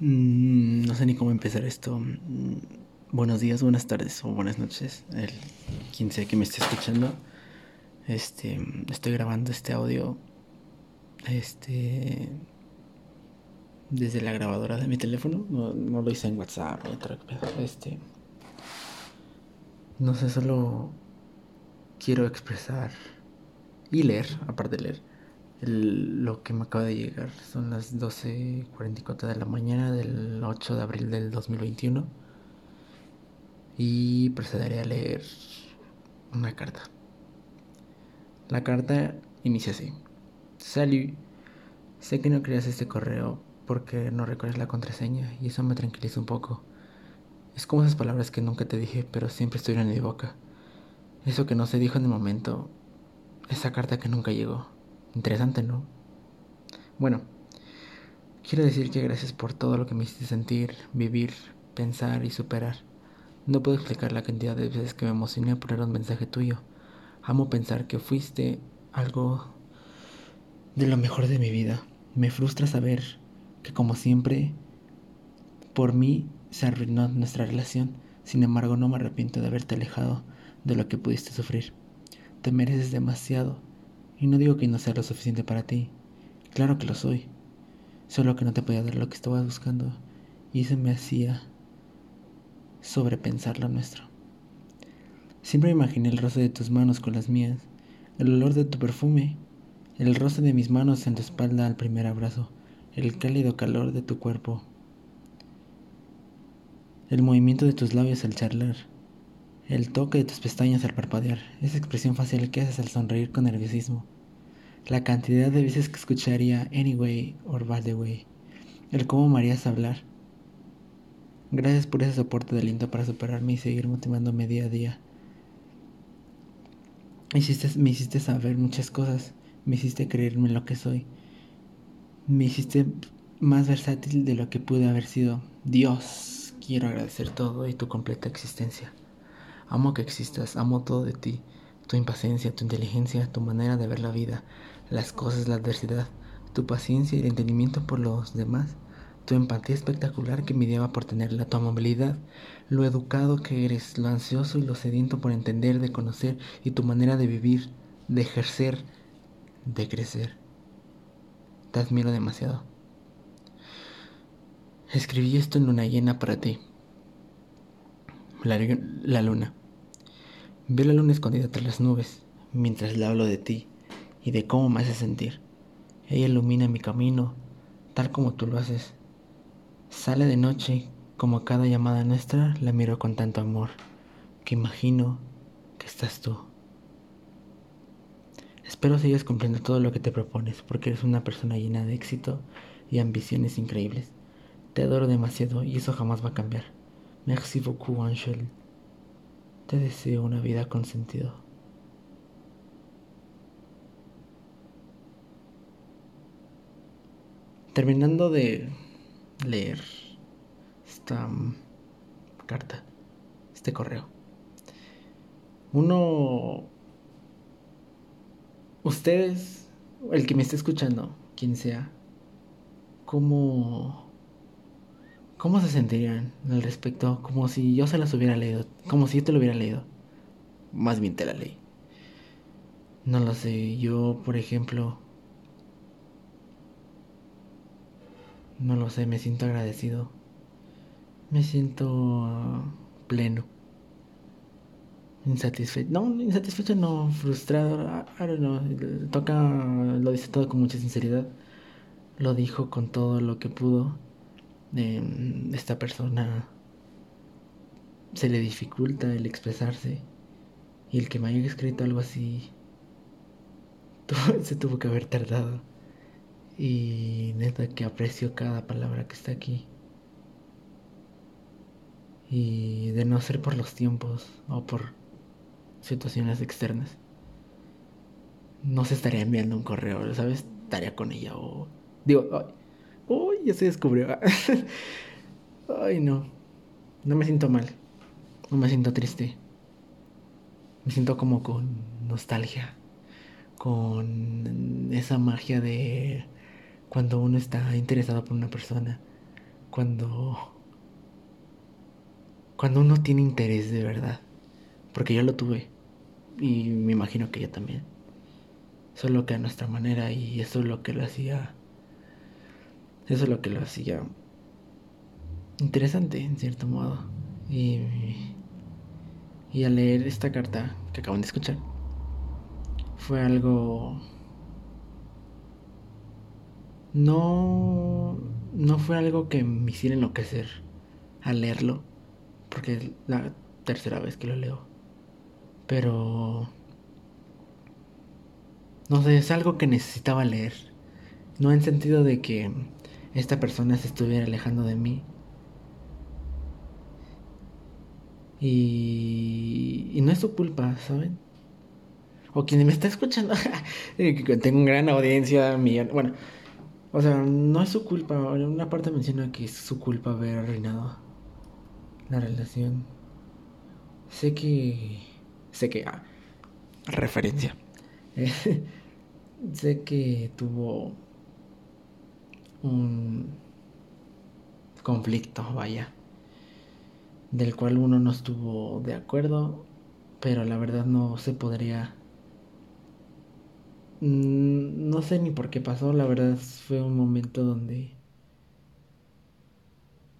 Mm, no sé ni cómo empezar esto. Mm, buenos días, buenas tardes o buenas noches. El quien sea que me esté escuchando. Este, estoy grabando este audio. Este. Desde la grabadora de mi teléfono. No, lo hice en WhatsApp Este. No sé, solo quiero expresar y leer, aparte de leer lo que me acaba de llegar son las 12.44 de la mañana del 8 de abril del 2021 y procederé a leer una carta. La carta inicia así. Salud. Sé que no creas este correo porque no recuerdas la contraseña y eso me tranquiliza un poco. Es como esas palabras que nunca te dije pero siempre estuvieron en mi boca. Eso que no se dijo en el momento. Esa carta que nunca llegó. Interesante, ¿no? Bueno, quiero decir que gracias por todo lo que me hiciste sentir, vivir, pensar y superar. No puedo explicar la cantidad de veces que me emocioné por leer un mensaje tuyo. Amo pensar que fuiste algo de lo mejor de mi vida. Me frustra saber que como siempre, por mí se arruinó nuestra relación. Sin embargo, no me arrepiento de haberte alejado de lo que pudiste sufrir. Te mereces demasiado y no digo que no sea lo suficiente para ti. Claro que lo soy. Solo que no te podía dar lo que estabas buscando. Y eso me hacía sobrepensar lo nuestro. Siempre imaginé el roce de tus manos con las mías, el olor de tu perfume, el roce de mis manos en tu espalda al primer abrazo, el cálido calor de tu cuerpo, el movimiento de tus labios al charlar, el toque de tus pestañas al parpadear, esa expresión facial que haces al sonreír con nerviosismo la cantidad de veces que escucharía anyway or by the way, el cómo me harías hablar. Gracias por ese soporte de aliento para superarme y seguir motivándome día a día. Me hiciste saber muchas cosas, me hiciste creerme lo que soy, me hiciste más versátil de lo que pude haber sido. Dios, quiero agradecer todo y tu completa existencia. Amo que existas, amo todo de ti, tu impaciencia, tu inteligencia, tu manera de ver la vida, las cosas, la adversidad, tu paciencia y el entendimiento por los demás, tu empatía espectacular que me por tenerla, tu amabilidad, lo educado que eres, lo ansioso y lo sediento por entender, de conocer y tu manera de vivir, de ejercer, de crecer. Te admiro demasiado. Escribí esto en luna llena para ti. La, la luna. Veo la luna escondida tras las nubes mientras le hablo de ti y de cómo me hace sentir. Ella ilumina mi camino, tal como tú lo haces. Sale de noche, como cada llamada nuestra, la miro con tanto amor, que imagino que estás tú. Espero sigas cumpliendo todo lo que te propones, porque eres una persona llena de éxito y ambiciones increíbles. Te adoro demasiado y eso jamás va a cambiar. Merci beaucoup, Angel. Te deseo una vida con sentido. Terminando de leer esta carta, este correo, uno, ustedes, el que me esté escuchando, quien sea, ¿cómo, cómo se sentirían al respecto? Como si yo se las hubiera leído, como si yo te lo hubiera leído. Más bien te la leí. No lo sé, yo, por ejemplo, No lo sé, me siento agradecido. Me siento pleno. Insatisfecho. No, insatisfecho no, frustrado. I, don't know. Toca, lo dice todo con mucha sinceridad. Lo dijo con todo lo que pudo. Esta persona se le dificulta el expresarse. Y el que me haya escrito algo así se tuvo que haber tardado. Y neta que aprecio cada palabra que está aquí. Y de no ser por los tiempos o por situaciones externas, no se estaría enviando un correo, ¿sabes? Estaría con ella o... Digo, ya se descubrió. ay, no. No me siento mal. No me siento triste. Me siento como con nostalgia. Con esa magia de cuando uno está interesado por una persona, cuando cuando uno tiene interés de verdad, porque yo lo tuve y me imagino que ella también. Solo que a nuestra manera y eso es lo que lo hacía eso es lo que lo hacía interesante en cierto modo. Y y al leer esta carta que acaban de escuchar fue algo no no fue algo que me hiciera enloquecer al leerlo porque es la tercera vez que lo leo. Pero... No sé, es algo que necesitaba leer. No en sentido de que esta persona se estuviera alejando de mí. Y, y no es su culpa, ¿saben? O quien me está escuchando, tengo una gran audiencia, bueno, o sea, no es su culpa. Una parte menciona que es su culpa haber arruinado la relación. Sé que. Sé que. Ah, referencia. sé que tuvo un conflicto, vaya, del cual uno no estuvo de acuerdo, pero la verdad no se podría... Mm, no sé ni por qué pasó, la verdad fue un momento donde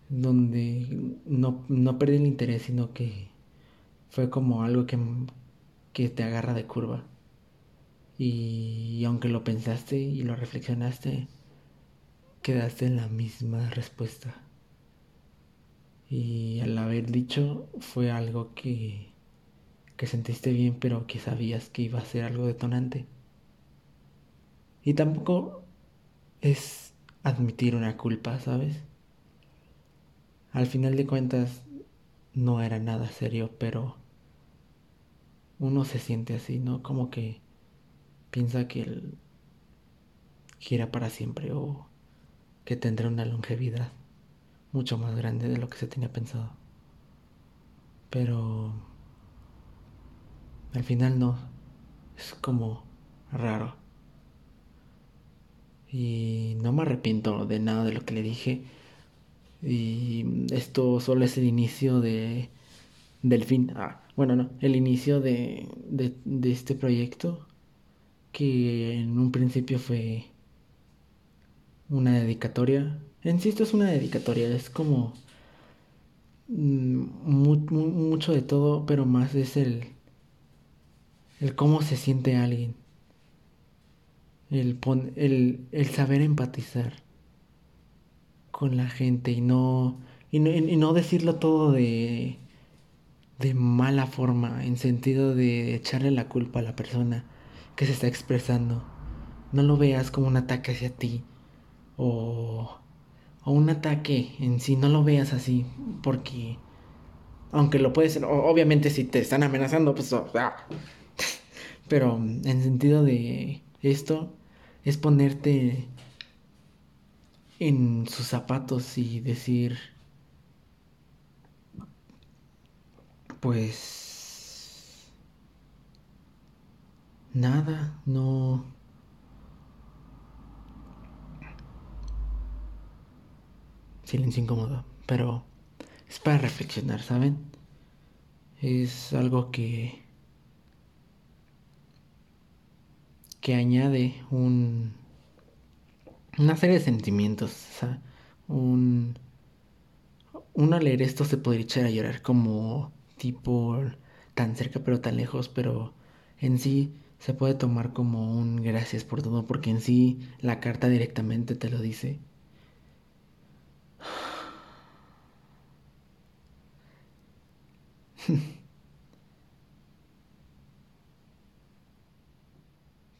donde no, no perdí el interés, sino que fue como algo que, que te agarra de curva. Y, y aunque lo pensaste y lo reflexionaste, quedaste en la misma respuesta. Y al haber dicho fue algo que, que sentiste bien, pero que sabías que iba a ser algo detonante. Y tampoco es admitir una culpa, ¿sabes? Al final de cuentas no era nada serio, pero uno se siente así, ¿no? Como que piensa que él gira para siempre o que tendrá una longevidad mucho más grande de lo que se tenía pensado. Pero al final no, es como raro. Y no me arrepiento de nada de lo que le dije y esto solo es el inicio de, del fin. Ah, bueno, no, el inicio de, de, de este proyecto que en un principio fue una dedicatoria. En sí esto es una dedicatoria, es como mm, mucho de todo, pero más es el, el cómo se siente alguien, el, el, el saber empatizar con la gente y no, y no, decirlo todo de, de mala forma, en sentido de echarle la culpa a la persona que se está expresando. No lo veas como un ataque hacia ti o, o un ataque en sí, no lo veas así, porque aunque lo puedes, obviamente si te están amenazando, pues... Pero en sentido de esto es ponerte en sus zapatos y decir, pues, nada, no... Silencio incómodo, pero es para reflexionar, ¿saben? Es algo que... que añade un una serie de sentimientos. O sea, un, uno al leer esto se podría echar a llorar como tipo tan cerca pero tan lejos, pero en sí se puede tomar como un gracias por todo, porque en sí la carta directamente te lo dice.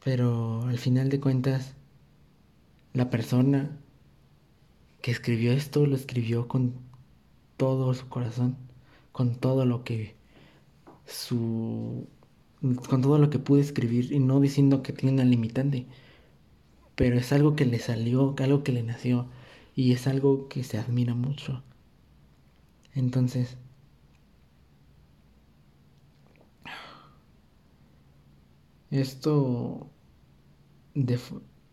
Pero al final de cuentas, la persona que escribió esto lo escribió con todo su corazón, con todo lo que su con todo lo que pude escribir y no diciendo que tiene una limitante, pero es algo que le salió, algo que le nació y es algo que se admira mucho. Entonces, esto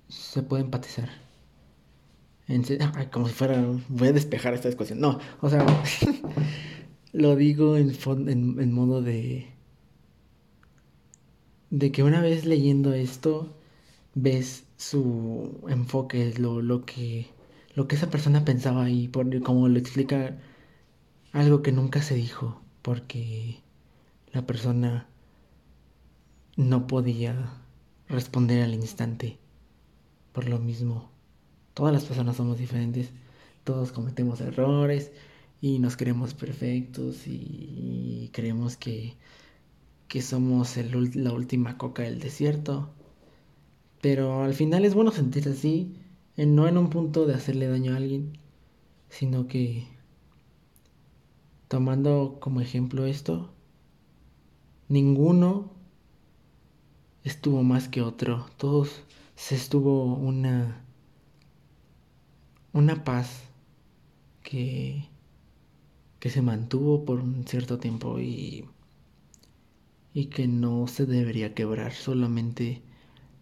se puede empatizar. como si fuera, voy a despejar esta discusión. No, o sea, lo digo en, en, modo de... De que una vez leyendo esto, ves su enfoque, lo, lo, que, lo que esa persona pensaba y por, como lo explica algo que nunca se dijo, porque la persona no podía responder al instante. Por lo mismo, todas las personas somos diferentes, todos cometemos errores y nos creemos perfectos y, creemos que, que somos el, la última coca del desierto. Pero al final es bueno sentirse así, no en un punto de hacerle daño a alguien, sino que tomando como ejemplo esto, ninguno estuvo más que otro, todos se estuvo una una paz que que se mantuvo por un cierto tiempo y y que no se debería quebrar, solamente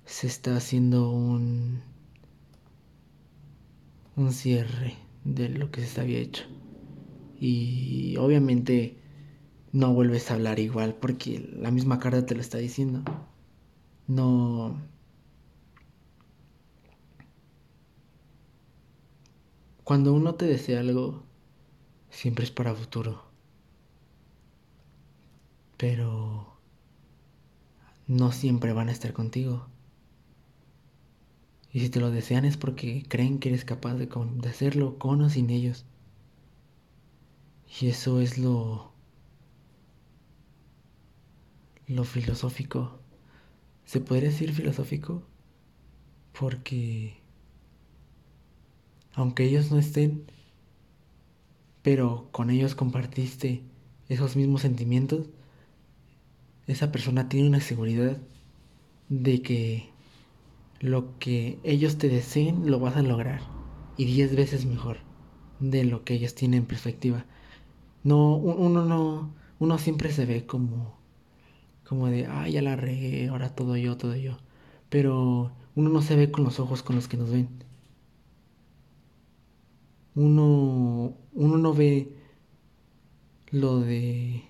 se está haciendo un un cierre de lo que se había hecho. Y obviamente no vuelves a hablar igual porque la misma carta te lo está diciendo. No... Cuando uno te desea algo, siempre es para futuro. Pero no siempre van a estar contigo. Y si te lo desean es porque creen que eres capaz de, de hacerlo con o sin ellos. Y eso es lo... lo filosófico. ¿Se podría decir filosófico? Porque... aunque ellos no estén, pero con ellos compartiste esos mismos sentimientos, esa persona tiene una seguridad de que lo que ellos te deseen lo vas a lograr y diez veces mejor de lo que ellos tienen en perspectiva. No, uno no, uno siempre se ve como, como de, ay, ya la regué, ahora todo yo, todo yo. Pero uno no se ve con los ojos con los que nos ven. Uno, uno no ve lo de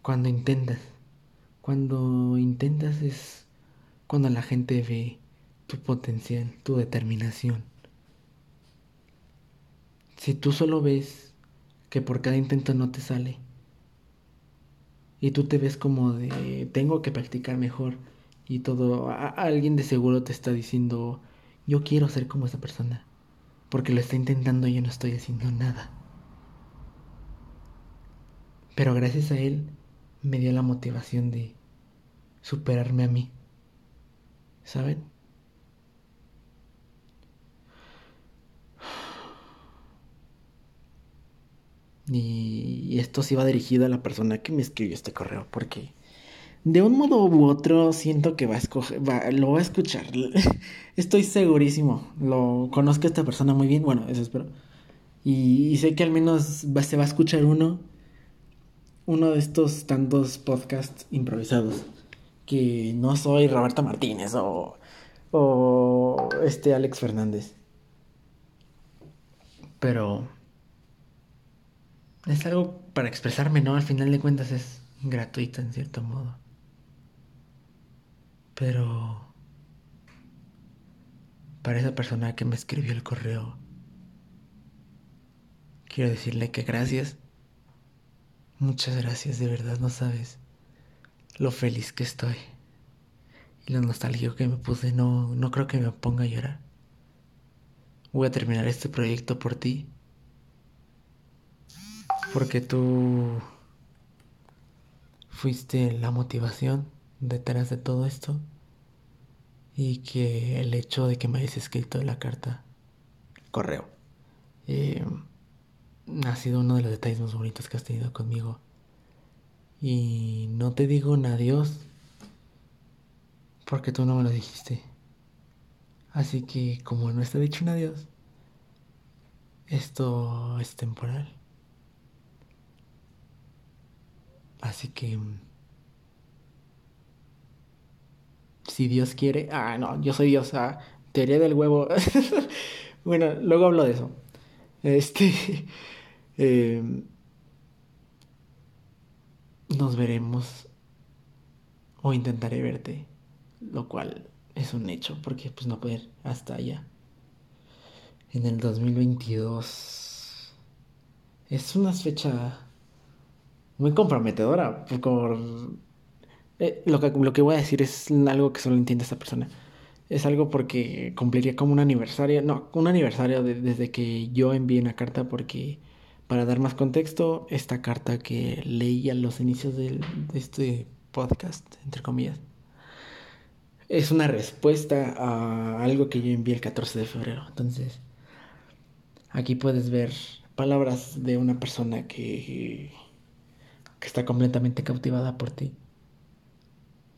cuando intentas. Cuando intentas es cuando la gente ve tu potencial, tu determinación. Si tú solo ves que por cada intento no te sale y tú te ves como de tengo que practicar mejor y todo, alguien de seguro te está diciendo yo quiero ser como esa persona porque lo está intentando y yo no estoy haciendo nada. Pero gracias a él me dio la motivación de superarme a mí. ¿Saben? Y esto sí va dirigido a la persona que me escribió este correo, porque de un modo u otro siento que va a escoger, lo va a escuchar. Estoy segurísimo. Lo conozco a esta persona muy bien, bueno, eso espero. Y, sé que al menos se va a escuchar uno, uno de estos tantos podcasts improvisados. Que no soy Roberto Martínez o, o este Alex Fernández. Pero es algo para expresarme, ¿no? Al final de cuentas es gratuito en cierto modo. Pero para esa persona que me escribió el correo, quiero decirle que gracias. Muchas gracias, de verdad no sabes lo feliz que estoy. Y lo nostálgico que me puse, no, no creo que me ponga a llorar. Voy a terminar este proyecto por ti porque tú fuiste la motivación detrás de todo esto y que el hecho de que me hayas escrito la carta, correo, eh, ha sido uno de los detalles más bonitos que has tenido conmigo. Y no te digo un adiós porque tú no me lo dijiste. Así que como no está dicho un adiós, esto es temporal. Así que... Si Dios quiere... Ah, no, yo soy Dios. Ah, teoría del huevo. bueno, luego hablo de eso. Este. Em, nos veremos. O intentaré verte. Lo cual es un hecho, porque pues no ir hasta allá. En el 2022. Es una fecha muy comprometedora. Por, eh, lo, que, lo que voy a decir es algo que solo entiende esta persona. Es algo porque cumpliría como un aniversario, no, un aniversario desde que yo envié una carta porque, para dar más contexto, esta carta que leí a los inicios de este podcast, entre comillas, es una respuesta a algo que yo envié el 14 de febrero. Entonces, aquí puedes ver palabras de una persona que, que está completamente cautivada por ti.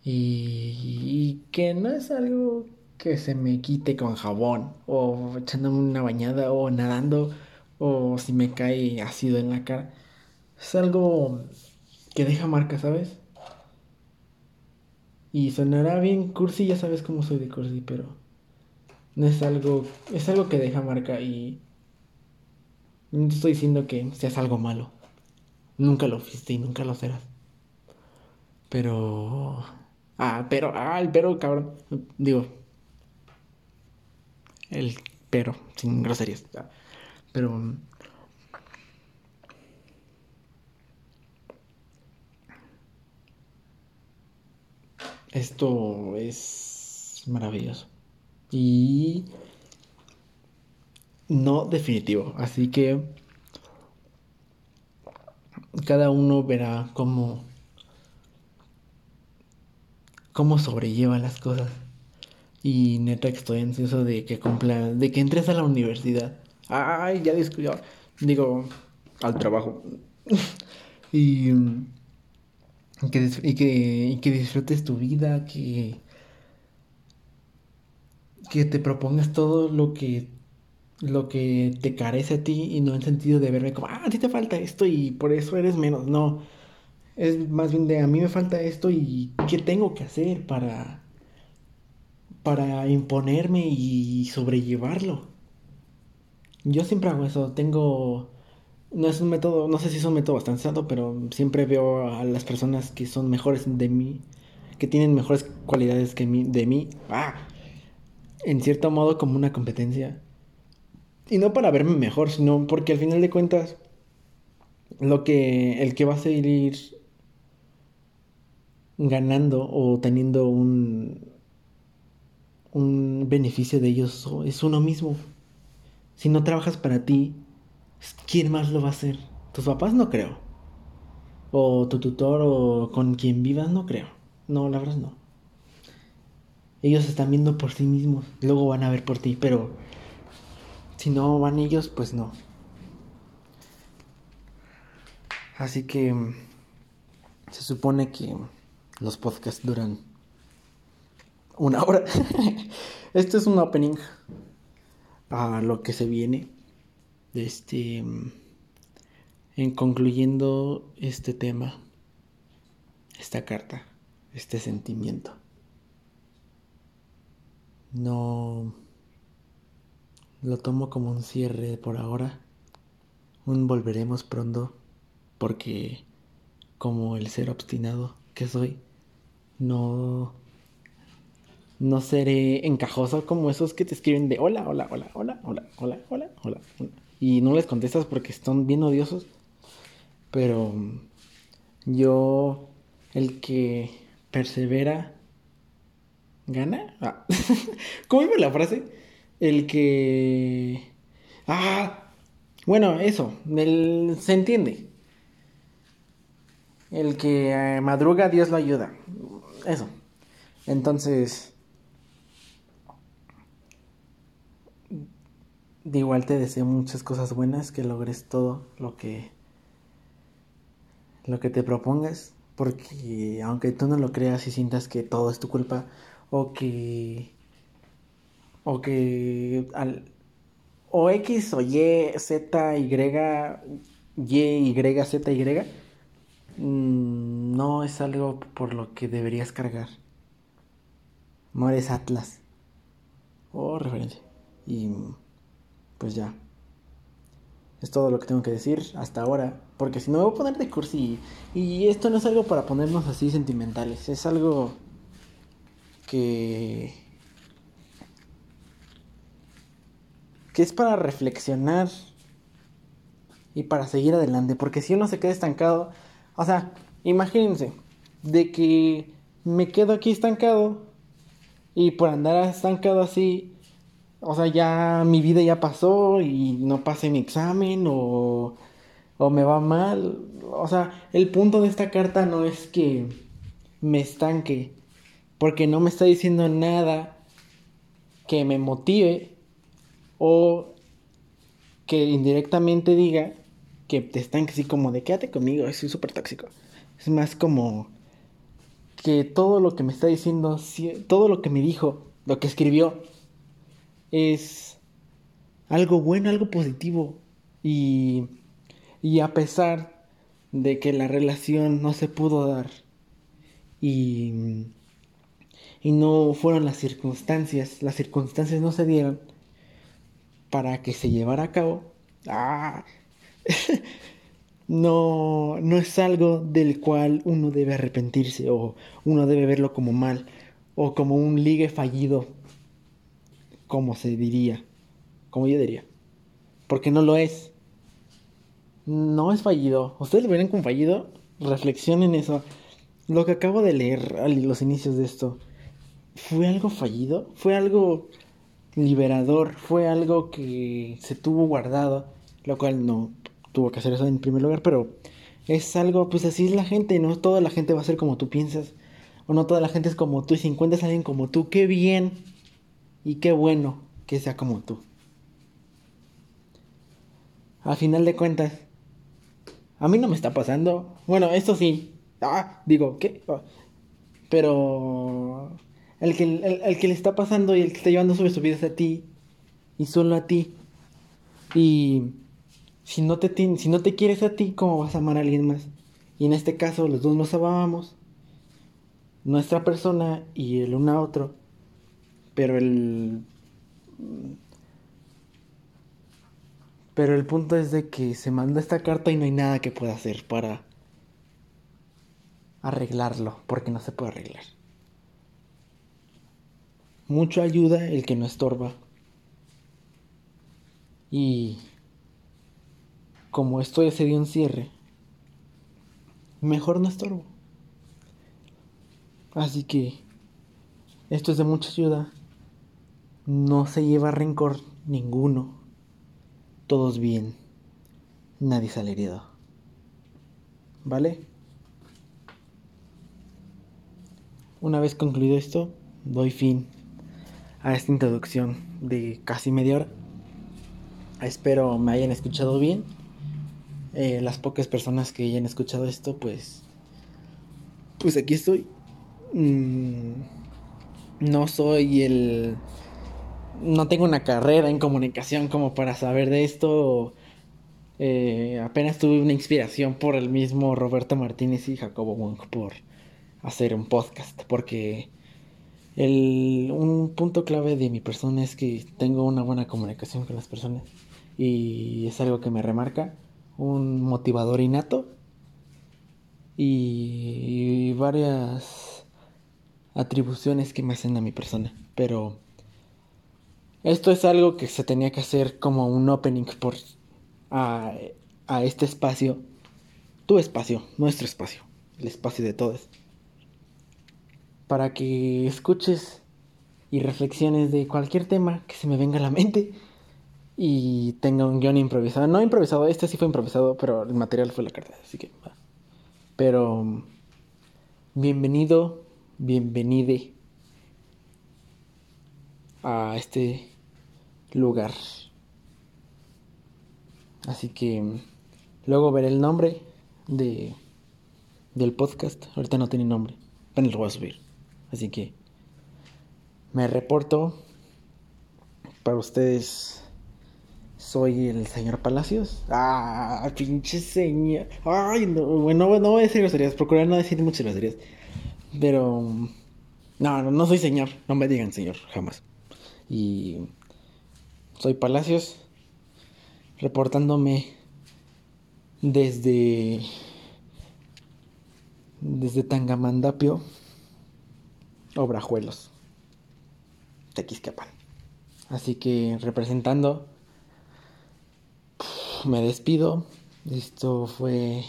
Y, que no es algo que se me quite con jabón o echándome una bañada o nadando o si me cae ácido en la cara. Es algo que deja marca, ¿sabes? Y sonará bien cursi, ya sabes cómo soy de cursi, pero no es algo, es algo que deja marca y no estoy diciendo que seas algo malo. Nunca lo fuiste y nunca lo serás. Pero Ah, pero, ah, el pero, cabrón. Digo, el pero, sin groserías. Pero. Esto es maravilloso. Y no definitivo. Así que cada uno verá cómo cómo sobrelleva las cosas. Y neta estoy ansioso de que cumpla, de que entres a la universidad. Ay, ya descuidado. Digo, al trabajo. y, que, y, que, y que disfrutes tu vida, que, que te propongas todo lo que lo que te carece a ti y no en sentido de verme como, ah, a ti te falta esto y por eso eres menos. No, es más bien de a mí me falta esto y qué tengo que hacer para para imponerme y sobrellevarlo. Yo siempre hago eso, tengo no es un método, no sé si es un método bastante santo, pero siempre veo a las personas que son mejores de mí, que tienen mejores cualidades que mí, de mí, ah, en cierto modo como una competencia. Y no para verme mejor, sino porque al final de cuentas lo que el que va a seguir ganando o teniendo un, un beneficio de ellos es uno mismo. Si no trabajas para ti, ¿quién más lo va a hacer? ¿Tus papás? No creo. O tu tutor o con quien vivas, no creo. No, la verdad no. Ellos están viendo por sí mismos, luego van a ver por ti, pero si no van ellos, pues no. Así que se supone que los podcasts duran una hora. este es un opening a lo que se viene. Este. En concluyendo este tema, esta carta, este sentimiento. No lo tomo como un cierre por ahora. Un volveremos pronto porque como el ser obstinado que soy, no, no seré encajoso como esos que te escriben de hola, hola, hola, hola, hola, hola, hola, hola. Y no les contestas porque están bien odiosos. Pero yo, el que persevera, gana. Ah. ¿Cómo iba la frase? El que... Ah, bueno, eso, se entiende. El que eh, madruga, Dios lo ayuda. Eso. Entonces, de igual te deseo muchas cosas buenas, que logres todo lo que lo que te propongas, porque aunque tú no lo creas y sientas que todo es tu culpa o que o que al o X o Y, Z, Y, Y, Y, Z, Y Mm, no es algo por lo que deberías cargar. No Atlas. o referencia. Y pues ya. Es todo lo que tengo que decir hasta ahora. Porque si no me voy a poner de cursi. Y esto no es algo para ponernos así sentimentales. Es algo que... Que es para reflexionar. Y para seguir adelante. Porque si uno se queda estancado. O sea, imagínense. De que me quedo aquí estancado. Y por andar estancado así o sea, ya mi vida ya pasó y no pasé mi examen o, o me va mal. O sea, el punto de esta carta no es que me estanque, porque no me está diciendo nada que me motive o que indirectamente diga que te estanque así como de quédate conmigo, soy súper tóxico. Es más como que todo lo que me está diciendo, todo lo que me dijo, lo que escribió, es algo bueno, algo positivo. Y, y a pesar de que la relación no se pudo dar y, y no fueron las circunstancias, las circunstancias no se dieron para que se llevara a cabo, ah, no, no es algo del cual uno debe arrepentirse o uno debe verlo como mal o como un ligue fallido como se diría, como yo diría. Porque no lo es. No es fallido. ¿Ustedes lo ven como fallido? Reflexionen eso. Lo que acabo de leer los inicios de esto, ¿fue algo fallido? ¿Fue algo liberador? ¿Fue algo que se tuvo guardado? Lo cual no tuvo que hacer eso en primer lugar, pero es algo, pues así es la gente, no toda la gente va a ser como tú piensas, o no toda la gente es como tú, y si encuentras a alguien como tú, qué bien, y qué bueno que sea como tú. A final de cuentas, a mí no me está pasando. Bueno, esto sí. Ah, digo, ¿qué? Ah, pero el que, el, que le está pasando y el que está llevando sobre su vida es a ti. Y solo a ti. Y si no, te, si no te quieres a ti, ¿cómo vas a amar a alguien más? Y en este caso, los dos nos amábamos. Nuestra persona y el uno a otro. Pero el... Pero el punto es de que se manda esta carta y no hay nada que pueda hacer para arreglarlo, porque no se puede arreglar. Mucho ayuda el que no estorba. Y como esto ya se dio un cierre, mejor no estorbo. Así que esto es de mucha ayuda. No se lleva rencor ninguno. Todos bien. Nadie sale herido. ¿Vale? Una vez concluido esto, doy fin a esta introducción de casi media hora. Espero me hayan escuchado bien. Eh, las pocas personas que hayan escuchado esto, pues. Pues aquí estoy. Mm, no soy el no tengo una carrera en comunicación como para saber de esto. Eh, apenas tuve una inspiración por el mismo Roberto Martínez y Jacobo Wong por hacer un podcast. Porque el, un punto clave de mi persona es que tengo una buena comunicación con las personas. Y es algo que me remarca. Un motivador innato. y varias atribuciones que me hacen a mi persona. Pero esto es algo que se tenía que hacer como un opening por a, a este espacio. Tu espacio, nuestro espacio, el espacio de todos. Para que escuches y reflexiones de cualquier tema que se me venga a la mente y tenga un guion improvisado. No improvisado, este sí fue improvisado, pero el material fue la carta, así que. Pero bienvenido, bienvenide a este lugar. Así que luego veré el nombre de del podcast. Ahorita no tiene nombre, pero lo voy a subir. Así que me reporto para ustedes. Soy el señor Palacios. Ah, pinche señor. Ay, no, bueno, no voy a decir groserías. Procurar no decir muchas groserías. Pero. No, no, no soy señor. No me digan señor, jamás. y soy Palacios, reportándome desde desde Tangamandapio, Obrajuelos, Tequisquiapan. Así que representando, me despido. Esto fue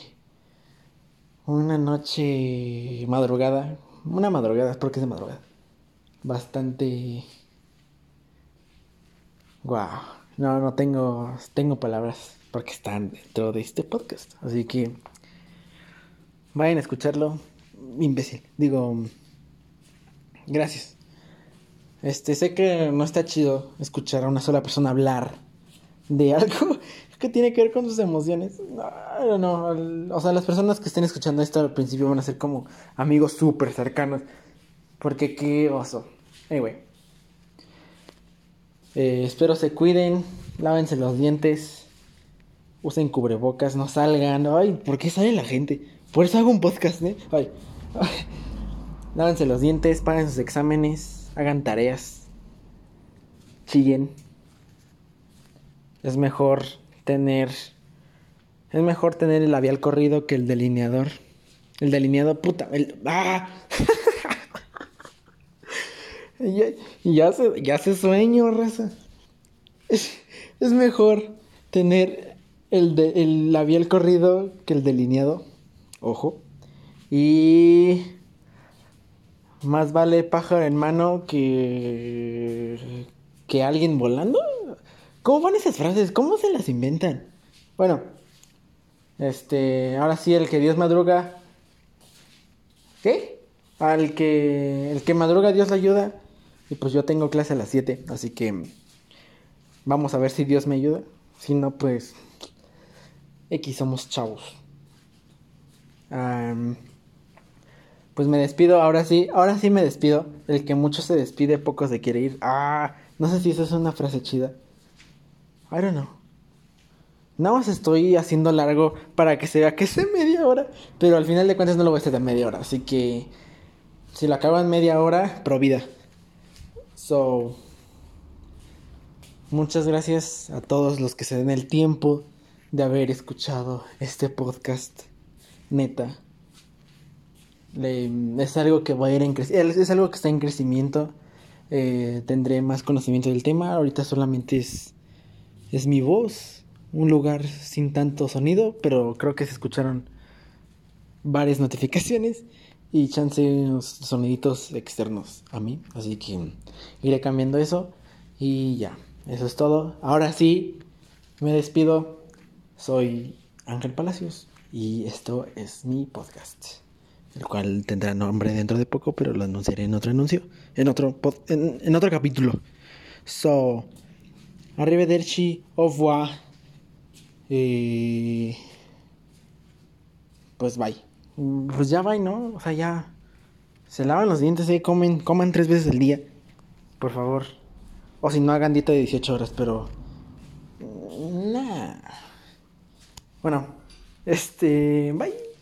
una noche madrugada, una madrugada, porque es de madrugada. Bastante Wow. No, no tengo tengo palabras porque están dentro de este podcast, así que vayan a escucharlo. Imbécil. Digo, gracias. Este, sé que no está chido escuchar a una sola persona hablar de algo que tiene que ver con sus emociones. No, no, o sea, las personas que estén escuchando esto al principio van a ser como amigos súper cercanos. Porque qué oso. Anyway. Eh, espero se cuiden, lávense los dientes, usen cubrebocas, no salgan. Ay, ¿por qué sale la gente? Por eso hago un podcast, ¿eh? Ay. Lávense los dientes, paguen sus exámenes, hagan tareas, chillen. Es mejor tener. Es mejor tener el labial corrido que el delineador. El delineado, puta. El. ¡Ah! ya, ya, se, ya se sueño, raza. Es, es mejor tener el, de, el labial corrido que el delineado. Ojo. Y. Más vale pájaro en mano que. que alguien volando. ¿Cómo van esas frases? ¿Cómo se las inventan? Bueno, este, ahora sí, el que Dios madruga. ¿Qué? Al que el que madruga Dios le ayuda. Y pues yo tengo clase a las 7, así que vamos a ver si Dios me ayuda. Si no, pues X somos chavos. Pues me despido, ahora sí, ahora sí me despido. El que mucho se despide, poco se quiere ir. Ah, no sé si eso es una frase chida. I don't know. Nada más estoy haciendo largo para que se vea que es media hora. Pero al final de cuentas no lo voy a hacer de media hora. Así que si lo acabo en media hora, pro vida. So, muchas gracias a todos los que se den el tiempo de haber escuchado este podcast. Neta. Es algo que va a ir en crecimiento. Es algo que está en crecimiento. Eh, tendré más conocimiento del tema. Ahorita solamente es es mi voz, un lugar sin tanto sonido, pero creo que se escucharon varias notificaciones y chance unos soniditos externos a mí, así que iré cambiando eso y ya, eso es todo. Ahora sí, me despido, soy Ángel Palacios y esto es mi podcast, el cual tendrá nombre dentro de poco, pero lo anunciaré en otro anuncio, en otro, en, en otro capítulo. So, Arrivederci, au revoir. Y... Pues bye. Pues ya bye, ¿no? O sea, ya. Se lavan los dientes, ¿eh? Comen, coman tres veces al día. Por favor. O si no, hagan dieta de 18 horas, pero. Nah. Bueno, este. Bye.